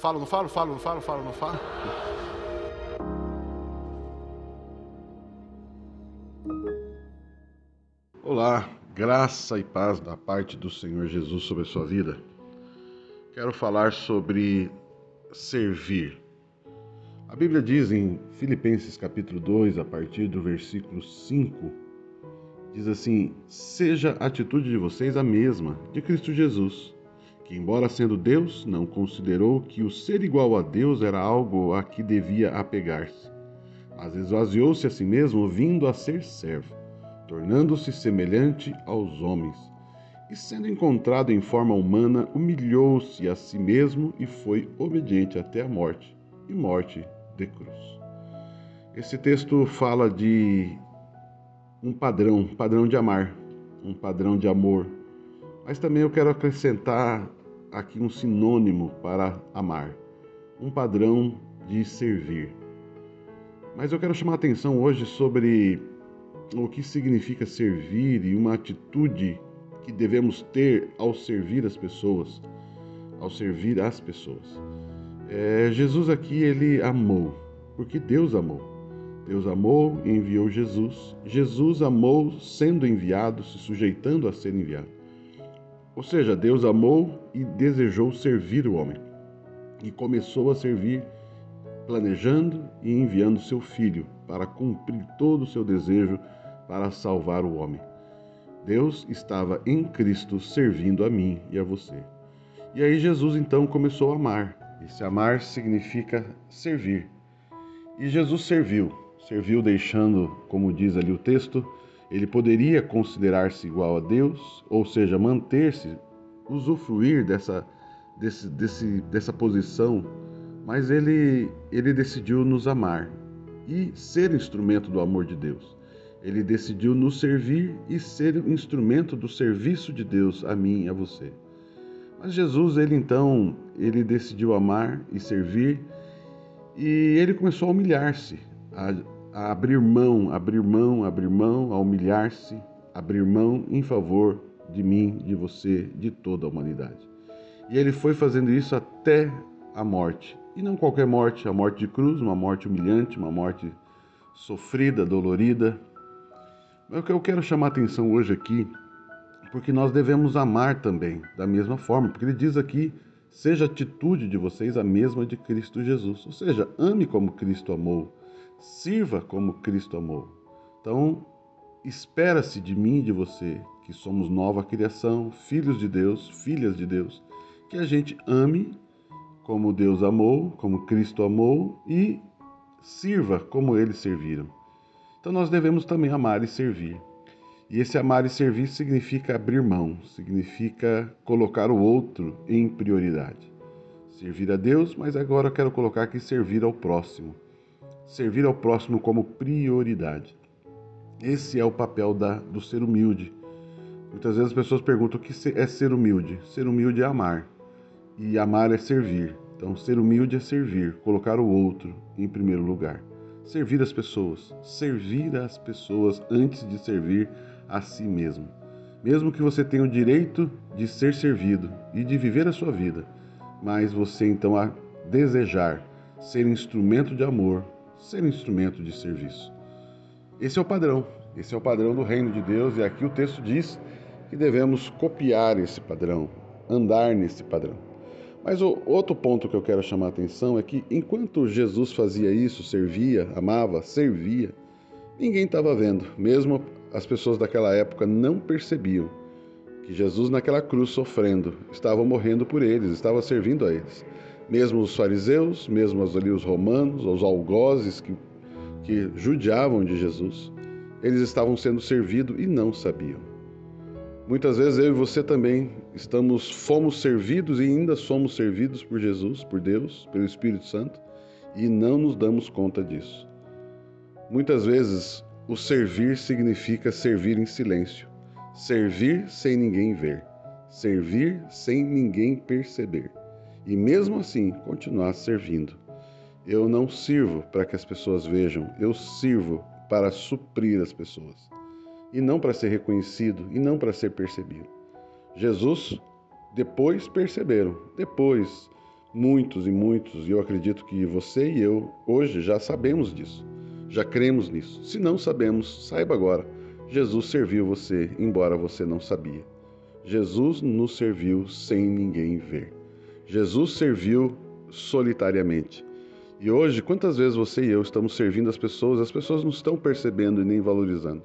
Falo, não falo, falo, não falo, falo, não falo. Olá, graça e paz da parte do Senhor Jesus sobre a sua vida. Quero falar sobre servir. A Bíblia diz em Filipenses capítulo 2, a partir do versículo 5, diz assim: Seja a atitude de vocês a mesma de Cristo Jesus que, embora sendo Deus, não considerou que o ser igual a Deus era algo a que devia apegar-se, mas esvaziou-se a si mesmo, vindo a ser servo, tornando-se semelhante aos homens. E sendo encontrado em forma humana, humilhou-se a si mesmo e foi obediente até a morte e morte de cruz. Esse texto fala de um padrão, um padrão de amar, um padrão de amor. Mas também eu quero acrescentar aqui um sinônimo para amar, um padrão de servir. Mas eu quero chamar a atenção hoje sobre o que significa servir e uma atitude que devemos ter ao servir as pessoas, ao servir as pessoas. É, Jesus aqui ele amou, porque Deus amou. Deus amou e enviou Jesus. Jesus amou sendo enviado, se sujeitando a ser enviado. Ou seja, Deus amou e desejou servir o homem. E começou a servir planejando e enviando seu filho para cumprir todo o seu desejo para salvar o homem. Deus estava em Cristo servindo a mim e a você. E aí Jesus então começou a amar. Esse amar significa servir. E Jesus serviu, serviu deixando, como diz ali o texto, ele poderia considerar-se igual a Deus, ou seja, manter-se, usufruir dessa, desse, desse, dessa posição, mas ele, ele decidiu nos amar e ser instrumento do amor de Deus. Ele decidiu nos servir e ser instrumento do serviço de Deus a mim e a você. Mas Jesus, ele então, ele decidiu amar e servir e ele começou a humilhar-se, a a abrir mão, abrir mão, abrir mão, a humilhar-se, abrir mão em favor de mim, de você, de toda a humanidade. E ele foi fazendo isso até a morte. E não qualquer morte, a morte de cruz, uma morte humilhante, uma morte sofrida, dolorida. Mas o que eu quero chamar a atenção hoje aqui, porque nós devemos amar também, da mesma forma, porque ele diz aqui: seja a atitude de vocês a mesma de Cristo Jesus. Ou seja, ame como Cristo amou sirva como Cristo amou. Então, espera-se de mim e de você, que somos nova criação, filhos de Deus, filhas de Deus, que a gente ame como Deus amou, como Cristo amou e sirva como eles serviram. Então nós devemos também amar e servir. E esse amar e servir significa abrir mão, significa colocar o outro em prioridade. Servir a Deus, mas agora eu quero colocar aqui servir ao próximo servir ao próximo como prioridade. Esse é o papel da, do ser humilde. Muitas vezes as pessoas perguntam o que é ser humilde. Ser humilde é amar, e amar é servir. Então, ser humilde é servir, colocar o outro em primeiro lugar. Servir as pessoas, servir as pessoas antes de servir a si mesmo. Mesmo que você tenha o direito de ser servido e de viver a sua vida, mas você então a desejar ser instrumento de amor ser instrumento de serviço. Esse é o padrão, esse é o padrão do reino de Deus, e aqui o texto diz que devemos copiar esse padrão, andar nesse padrão. Mas o outro ponto que eu quero chamar a atenção é que enquanto Jesus fazia isso, servia, amava, servia, ninguém estava vendo, mesmo as pessoas daquela época não percebiam que Jesus naquela cruz sofrendo, estava morrendo por eles, estava servindo a eles mesmo os fariseus, mesmo ali os romanos, os algozes que, que judiavam de Jesus, eles estavam sendo servidos e não sabiam. Muitas vezes eu e você também estamos, fomos servidos e ainda somos servidos por Jesus, por Deus, pelo Espírito Santo, e não nos damos conta disso. Muitas vezes o servir significa servir em silêncio, servir sem ninguém ver, servir sem ninguém perceber e mesmo assim continuar servindo. Eu não sirvo para que as pessoas vejam, eu sirvo para suprir as pessoas. E não para ser reconhecido e não para ser percebido. Jesus, depois perceberam, depois, Muitos e muitos, e eu acredito que você e eu hoje já sabemos disso, já cremos nisso. Se não sabemos, saiba agora: Jesus serviu você, embora você não sabia. Jesus nos serviu sem ninguém ver. Jesus serviu solitariamente. E hoje, quantas vezes você e eu estamos servindo as pessoas, as pessoas não estão percebendo e nem valorizando.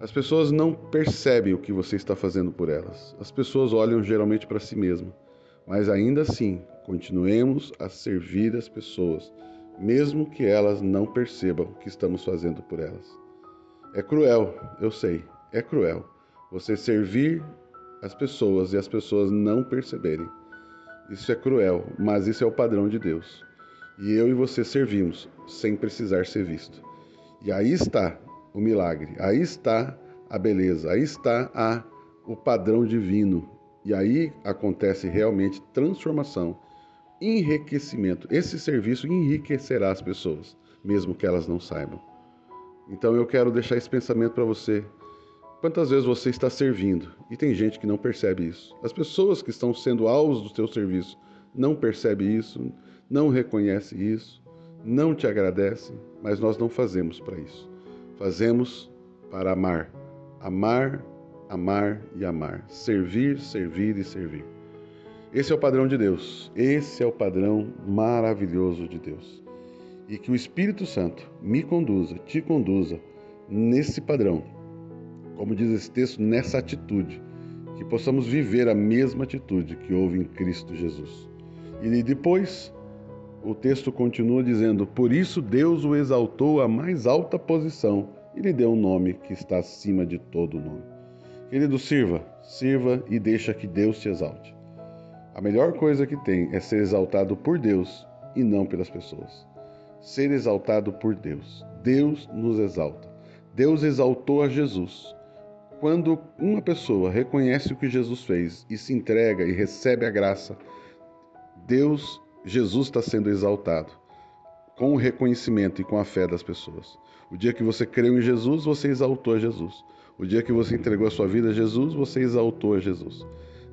As pessoas não percebem o que você está fazendo por elas. As pessoas olham geralmente para si mesmas. Mas ainda assim, continuemos a servir as pessoas, mesmo que elas não percebam o que estamos fazendo por elas. É cruel, eu sei, é cruel você servir as pessoas e as pessoas não perceberem. Isso é cruel, mas isso é o padrão de Deus. E eu e você servimos sem precisar ser visto. E aí está o milagre, aí está a beleza, aí está a, o padrão divino e aí acontece realmente transformação, enriquecimento. Esse serviço enriquecerá as pessoas, mesmo que elas não saibam. Então eu quero deixar esse pensamento para você. Quantas vezes você está servindo e tem gente que não percebe isso? As pessoas que estão sendo alvos do seu serviço não percebem isso, não reconhecem isso, não te agradecem, mas nós não fazemos para isso. Fazemos para amar. Amar amar e amar, servir, servir e servir. Esse é o padrão de Deus. Esse é o padrão maravilhoso de Deus. E que o Espírito Santo me conduza, te conduza nesse padrão. Como diz esse texto, nessa atitude. Que possamos viver a mesma atitude que houve em Cristo Jesus. E depois, o texto continua dizendo: Por isso Deus o exaltou à mais alta posição e lhe deu um nome que está acima de todo nome. Querido, sirva, sirva e deixa que Deus te exalte. A melhor coisa que tem é ser exaltado por Deus e não pelas pessoas. Ser exaltado por Deus. Deus nos exalta. Deus exaltou a Jesus. Quando uma pessoa reconhece o que Jesus fez e se entrega e recebe a graça, Deus, Jesus está sendo exaltado com o reconhecimento e com a fé das pessoas. O dia que você creu em Jesus, você exaltou a Jesus. O dia que você entregou a sua vida a Jesus, você exaltou a Jesus.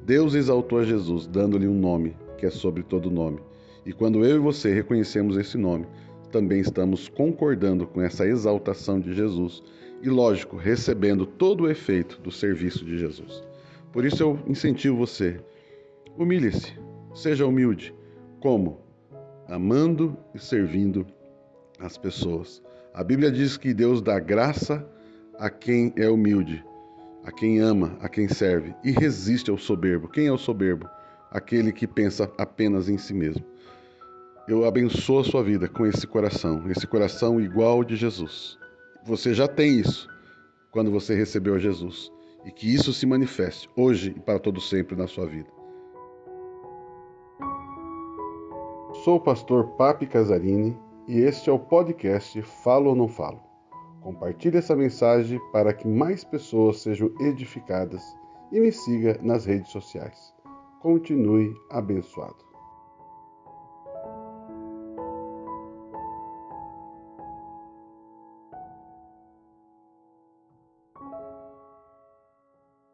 Deus exaltou a Jesus, dando-lhe um nome que é sobre todo nome. E quando eu e você reconhecemos esse nome, também estamos concordando com essa exaltação de Jesus e, lógico, recebendo todo o efeito do serviço de Jesus. Por isso eu incentivo você: humilhe-se, seja humilde. Como? Amando e servindo as pessoas. A Bíblia diz que Deus dá graça a quem é humilde, a quem ama, a quem serve, e resiste ao soberbo. Quem é o soberbo? Aquele que pensa apenas em si mesmo. Eu abençoo a sua vida com esse coração, esse coração igual de Jesus. Você já tem isso quando você recebeu a Jesus. E que isso se manifeste hoje e para todo sempre na sua vida. Sou o pastor Papi Casarini e este é o podcast Falo ou Não Falo. Compartilhe essa mensagem para que mais pessoas sejam edificadas e me siga nas redes sociais. Continue abençoado.